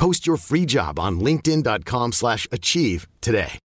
Post your free job on linkedin.com/achieve slash achieve today.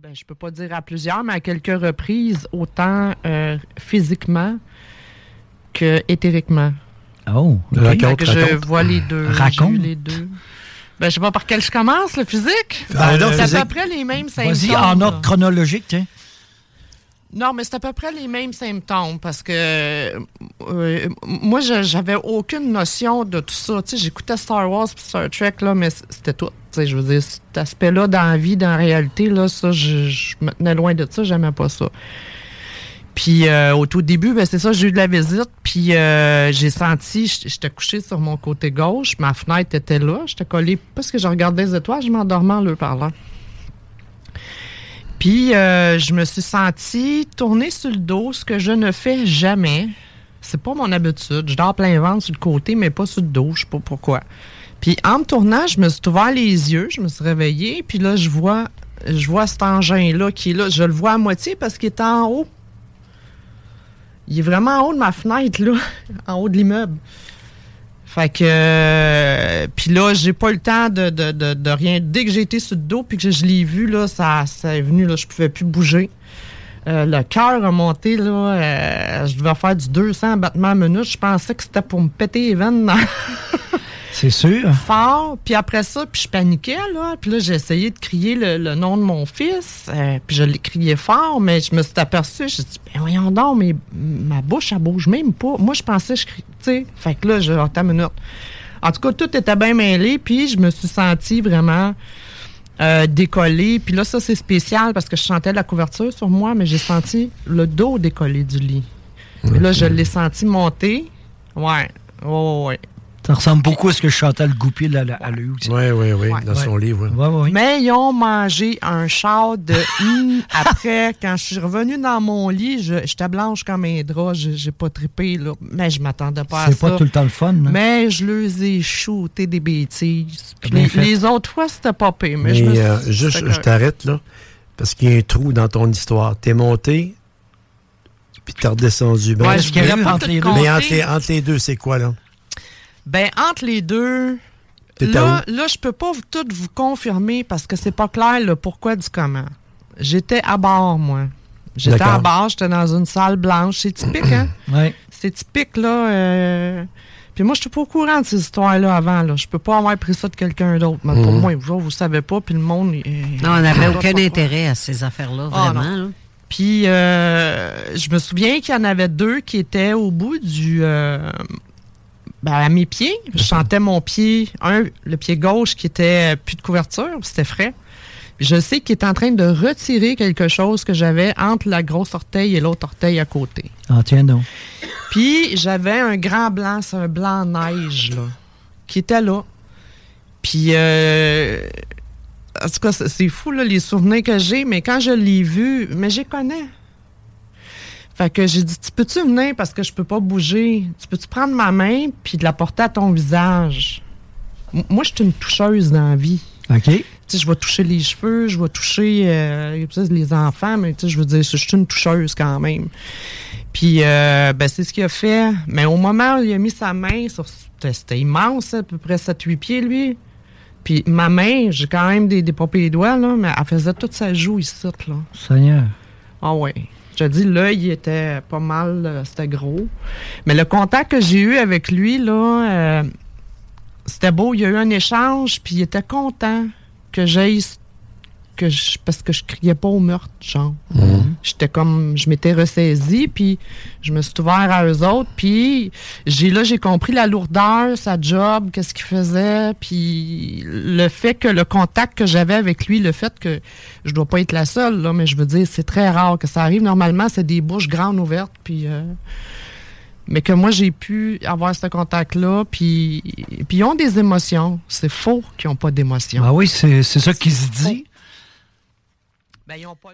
Ben, je peux pas dire à plusieurs, mais à quelques reprises, autant euh, physiquement que éthériquement. Oh, ok. Fait que je vois les deux. Raconte. les deux. Ben, je sais pas par quel je commence, le physique. Ben, c'est à peu près les mêmes symptômes. Vas-y, en ordre chronologique, tiens. Non, mais c'est à peu près les mêmes symptômes parce que euh, moi, j'avais aucune notion de tout ça. J'écoutais Star Wars et Star Trek, là, mais c'était tout. Je veux dire, cet aspect-là dans la vie, dans la réalité, là, ça, je, me tenais loin de ça, j'aimais pas ça. Puis euh, au tout début, ben, c'est ça, j'ai eu de la visite, puis euh, j'ai senti, j'étais couché sur mon côté gauche, ma fenêtre était là, j'étais collé, parce que je regardais les étoiles, je m'endormais en le parlant. Puis, euh, je me suis sentie tourner sur le dos, ce que je ne fais jamais. C'est pas mon habitude. Je dors plein ventre sur le côté, mais pas sur le dos. Je sais pas pourquoi. Puis, en me tournant, je me suis ouvert les yeux, je me suis réveillée, puis là, je vois, je vois cet engin-là qui est là. Je le vois à moitié parce qu'il est en haut. Il est vraiment en haut de ma fenêtre, là, en haut de l'immeuble. Fait que. euh, puis là, j'ai pas eu le temps de, de, de, de rien. Dès que j'ai été sur le dos puis que je l'ai vu, là, ça, ça est venu, là, je pouvais plus bouger. Euh, le cœur a monté, là. euh, je devais faire du 200 battements à minute. Je pensais que c'était pour me péter les veines C'est sûr. fort. Puis après ça, puis je paniquais, là. Puis là, j'ai essayé de crier le, le nom de mon fils. euh, puis je l'ai crié fort, mais je me suis aperçue. J'ai dit, ben voyons donc, mais ma bouche, elle bouge même pas. Moi, je pensais, que je crie, tu sais. Fait que là, je, attends une minute. En tout cas, tout était bien mêlé. Puis je me suis sentie vraiment euh, décollée. Puis là, ça, c'est spécial parce que je sentais la couverture sur moi, mais j'ai senti le dos décollé du lit. Puis là, je l'ai senti monter. Ouais. Ouais, ouais, ouais. Ça ressemble beaucoup à ce que Chantal Goupil a, a eu aussi. Oui, oui, oui, Ouais. dans son livre. oui. Ouais, ouais, ouais. Mais ils ont mangé un char de hum après. Quand je suis revenue dans mon lit, je- j'étais blanche comme un drap. J'ai pas trippé, là. Mais je m'attendais pas à C'est ça. pas tout le temps le fun. hein? Mais je leur ai shooté des bêtises. Les, les autres fois, c'était pas pire. Mais, Mais, je me suis- euh, juste, je t'arrête là, parce qu'il y a un trou dans ton histoire. T'es monté, puis t'es redescendu. Ben, Ouais, je a entre les deux? mais entre les, entre les deux, c'est quoi, là? Ben, entre les deux, là, là, je peux pas vous, tout vous confirmer parce que c'est pas clair le pourquoi du comment. J'étais à bord, moi. J'étais à bord, j'étais dans une salle blanche. C'est typique, hein? Ouais. C'est typique, là. euh, Puis moi, je suis pas au courant de ces histoires-là avant. Là. Je peux pas avoir pris ça de quelqu'un d'autre. Mais pour Mhm. moi, vous, vous savez pas, puis le monde... il- Non, on n'avait aucun pas- intérêt à ces affaires-là, Ah, vraiment. là. Puis euh, je me souviens qu'il y en avait deux qui étaient au bout du... euh, ben, à mes pieds. Je sentais mon pied, un, le pied gauche qui était plus de couverture, c'était frais. Je sais qu'il est en train de retirer quelque chose que j'avais entre la grosse orteil et l'autre orteil à côté. Ah, tiens donc. Puis j'avais un grand blanc, c'est un blanc neige, là, qui était là. Puis, euh, en tout cas, c'est- c'est fou, là, les souvenirs que j'ai, mais quand je l'ai vu, mais j'y connais. Fait que j'ai dit, tu peux-tu venir parce que je peux pas bouger? Tu peux-tu prendre ma main puis de la porter à ton visage? M- Moi, je suis une toucheuse dans la vie. OK. Tu sais, je vais toucher les cheveux, je vais toucher euh, les enfants, mais tu sais, je veux dire, je suis une toucheuse quand même. Puis, euh, ben, c'est ce qu'il a fait. Mais au moment où il a mis sa main sur... C'était immense, à peu près 7-8 pieds, lui. Puis ma main, j'ai quand même des, des papiers doigts, là, mais elle faisait toute sa joue ici, là. Seigneur. Ah ouais. Je te dis, l'œil était pas mal, euh, c'était gros. Mais le contact que j'ai eu avec lui, là, euh, c'était beau. Il y a eu un échange, puis il était content que j'aille que je, parce que je criais pas au meurtre, genre. Mhm. J'étais comme, je m'étais ressaisie, puis je me suis ouvert à eux autres, puis j'ai là, j'ai compris la lourdeur, sa job, qu'est-ce qu'il faisait, puis le fait que le contact que j'avais avec lui, le fait que je dois pas être la seule, là, mais je veux dire, c'est très rare que ça arrive. Normalement, c'est des bouches grandes ouvertes, puis... euh, mais que moi, j'ai pu avoir ce contact-là, puis, puis ils ont des émotions. C'est faux qu'ils n'ont pas d'émotions. Ah oui, c'est c'est ça qui se dit. Ben, ils ont pas...